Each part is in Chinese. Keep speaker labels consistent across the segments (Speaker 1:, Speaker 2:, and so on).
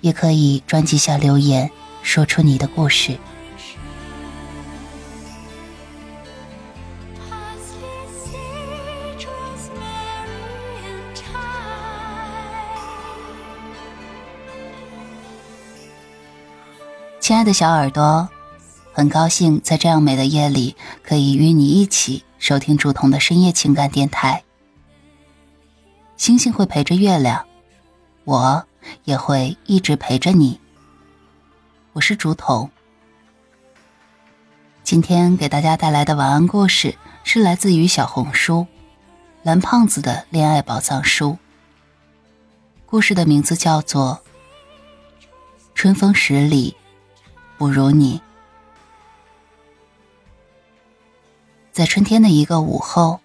Speaker 1: 也可以专辑下留言，说出你的故事。亲爱的小耳朵，很高兴在这样美的夜里，可以与你一起收听竹筒的深夜情感电台。星星会陪着月亮，我也会一直陪着你。我是竹筒，今天给大家带来的晚安故事是来自于小红书“蓝胖子的恋爱宝藏书”。故事的名字叫做《春风十里》。不如你，在春天的一个午后，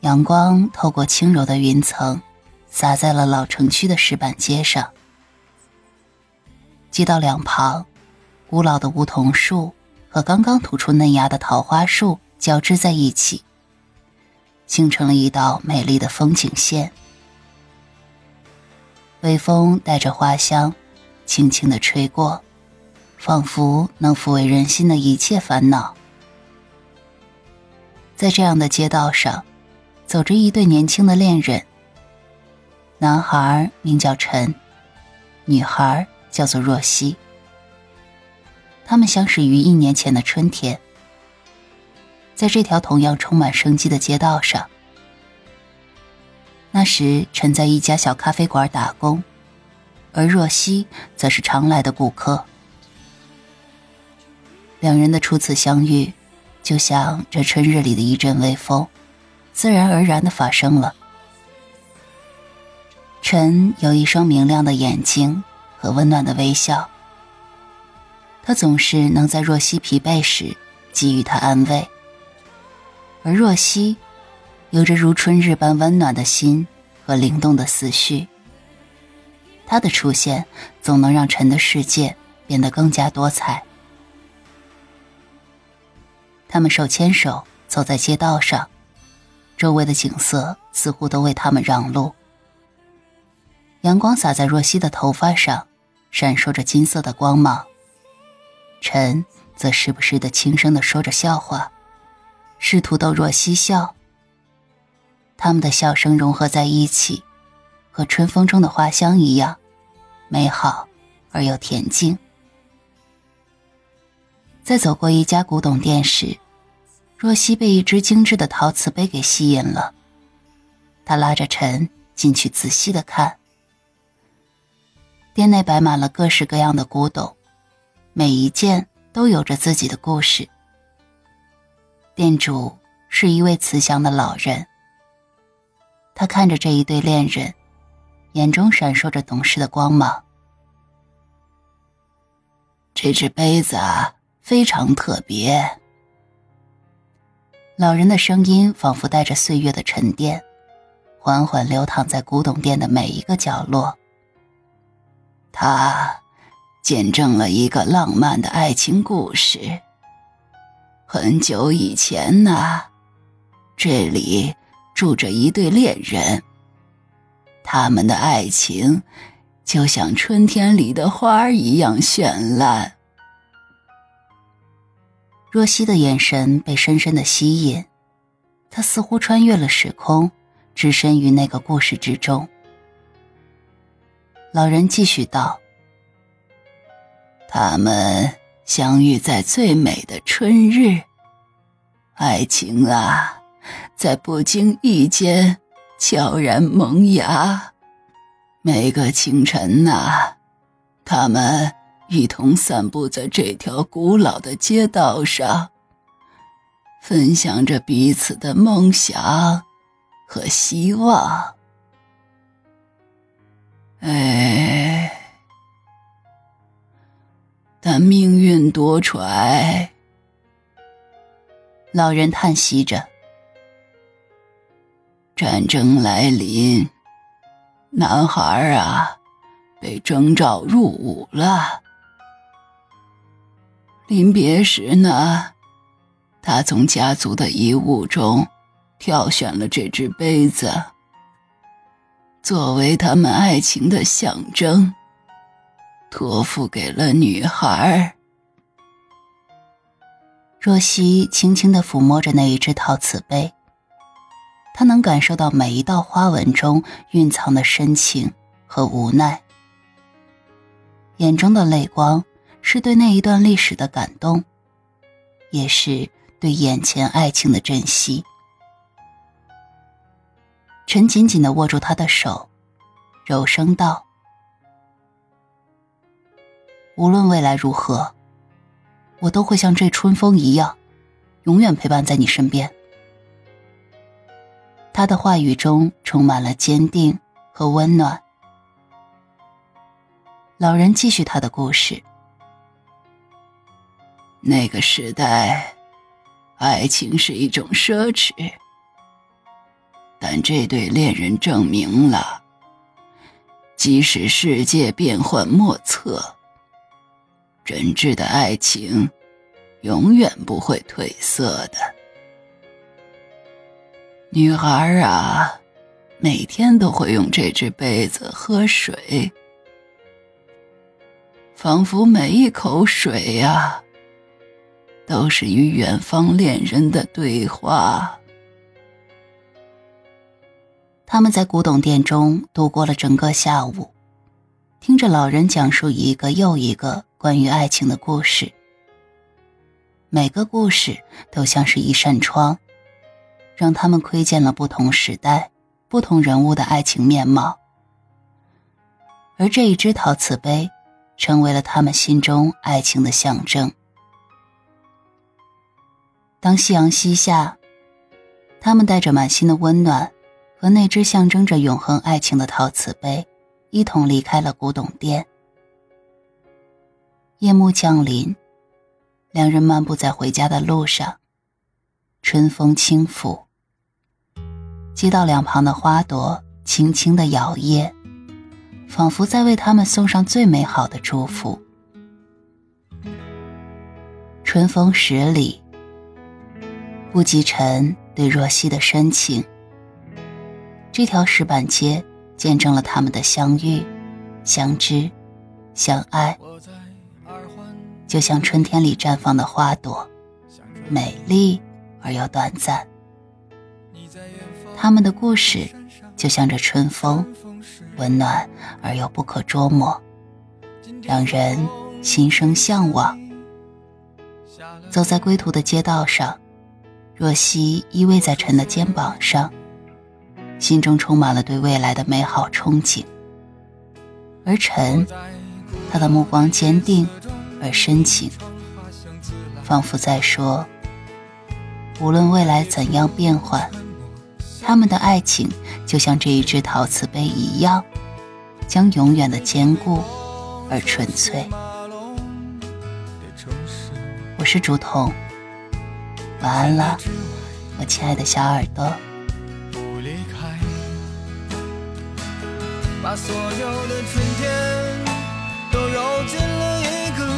Speaker 1: 阳光透过轻柔的云层，洒在了老城区的石板街上。街道两旁，古老的梧桐树和刚刚吐出嫩芽的桃花树交织在一起，形成了一道美丽的风景线。微风带着花香，轻轻的吹过。仿佛能抚慰人心的一切烦恼。在这样的街道上，走着一对年轻的恋人。男孩名叫陈，女孩叫做若曦。他们相识于一年前的春天，在这条同样充满生机的街道上。那时，陈在一家小咖啡馆打工，而若曦则是常来的顾客。两人的初次相遇，就像这春日里的一阵微风，自然而然的发生了。陈有一双明亮的眼睛和温暖的微笑，他总是能在若曦疲惫时给予她安慰，而若曦有着如春日般温暖的心和灵动的思绪。他的出现总能让陈的世界变得更加多彩。他们手牵手走在街道上，周围的景色似乎都为他们让路。阳光洒在若曦的头发上，闪烁着金色的光芒。陈则时不时的轻声的说着笑话，试图逗若曦笑。他们的笑声融合在一起，和春风中的花香一样，美好而又恬静。在走过一家古董店时，若曦被一只精致的陶瓷杯给吸引了。她拉着陈进去仔细的看。店内摆满了各式各样的古董，每一件都有着自己的故事。店主是一位慈祥的老人。他看着这一对恋人，眼中闪烁着懂事的光芒。这只杯子啊。非常特别。老人的声音仿佛带着岁月的沉淀，缓缓流淌在古董店的每一个角落。它见证了一个浪漫的爱情故事。很久以前呢，这里住着一对恋人，他们的爱情就像春天里的花一样绚烂。若曦的眼神被深深的吸引，她似乎穿越了时空，置身于那个故事之中。老人继续道：“他们相遇在最美的春日，爱情啊，在不经意间悄然萌芽。每个清晨呐，他们。”一同散步在这条古老的街道上，分享着彼此的梦想和希望。
Speaker 2: 命运多舛。
Speaker 1: 老人叹息着。
Speaker 2: 战争来临，男孩啊，被征召入伍了。临别时呢，他从家族的遗物中挑选了这只杯子，作为他们爱情的象征，托付给了女孩。
Speaker 1: 若曦轻轻地抚摸着那一只陶瓷杯，她能感受到每一道花纹中蕴藏的深情和无奈，眼中的泪光。是对那一段历史的感动，也是对眼前爱情的珍惜。陈紧紧的握住他的手，柔声道：“无论未来如何，我都会像这春风一样，永远陪伴在你身边。”他的话语中充满了坚定和温暖。老人继续他的故事。
Speaker 2: 那个时代，爱情是一种奢侈，但这对恋人证明了，即使世界变幻莫测，真挚的爱情永远不会褪色的。女孩啊，每天都会用这只杯子喝水，仿佛每一口水呀。都是与远方恋人的对话。
Speaker 1: 他们在古董店中度过了整个下午，听着老人讲述一个又一个关于爱情的故事。每个故事都像是一扇窗，让他们窥见了不同时代、不同人物的爱情面貌。而这一只陶瓷杯，成为了他们心中爱情的象征。当夕阳西下，他们带着满心的温暖，和那只象征着永恒爱情的陶瓷杯，一同离开了古董店。夜幕降临，两人漫步在回家的路上，春风轻拂，街道两旁的花朵轻轻的摇曳，仿佛在为他们送上最美好的祝福。春风十里。不及尘对若曦的深情。这条石板街见证了他们的相遇、相知、相爱，就像春天里绽放的花朵，美丽而又短暂。他们的故事就像这春风，温暖而又不可捉摸，让人心生向往。走在归途的街道上。若曦依偎在陈的肩膀上，心中充满了对未来的美好憧憬。而陈，他的目光坚定而深情，仿佛在说：无论未来怎样变幻，他们的爱情就像这一只陶瓷杯一样，将永远的坚固而纯粹。我是竹筒。晚安了，我亲爱的小耳朵。把所有的春天都揉进了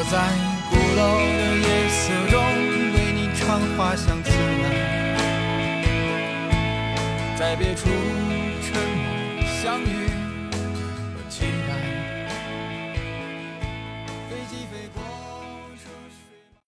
Speaker 3: 我在鼓楼的夜色中为你唱花香自来在别处沉默相遇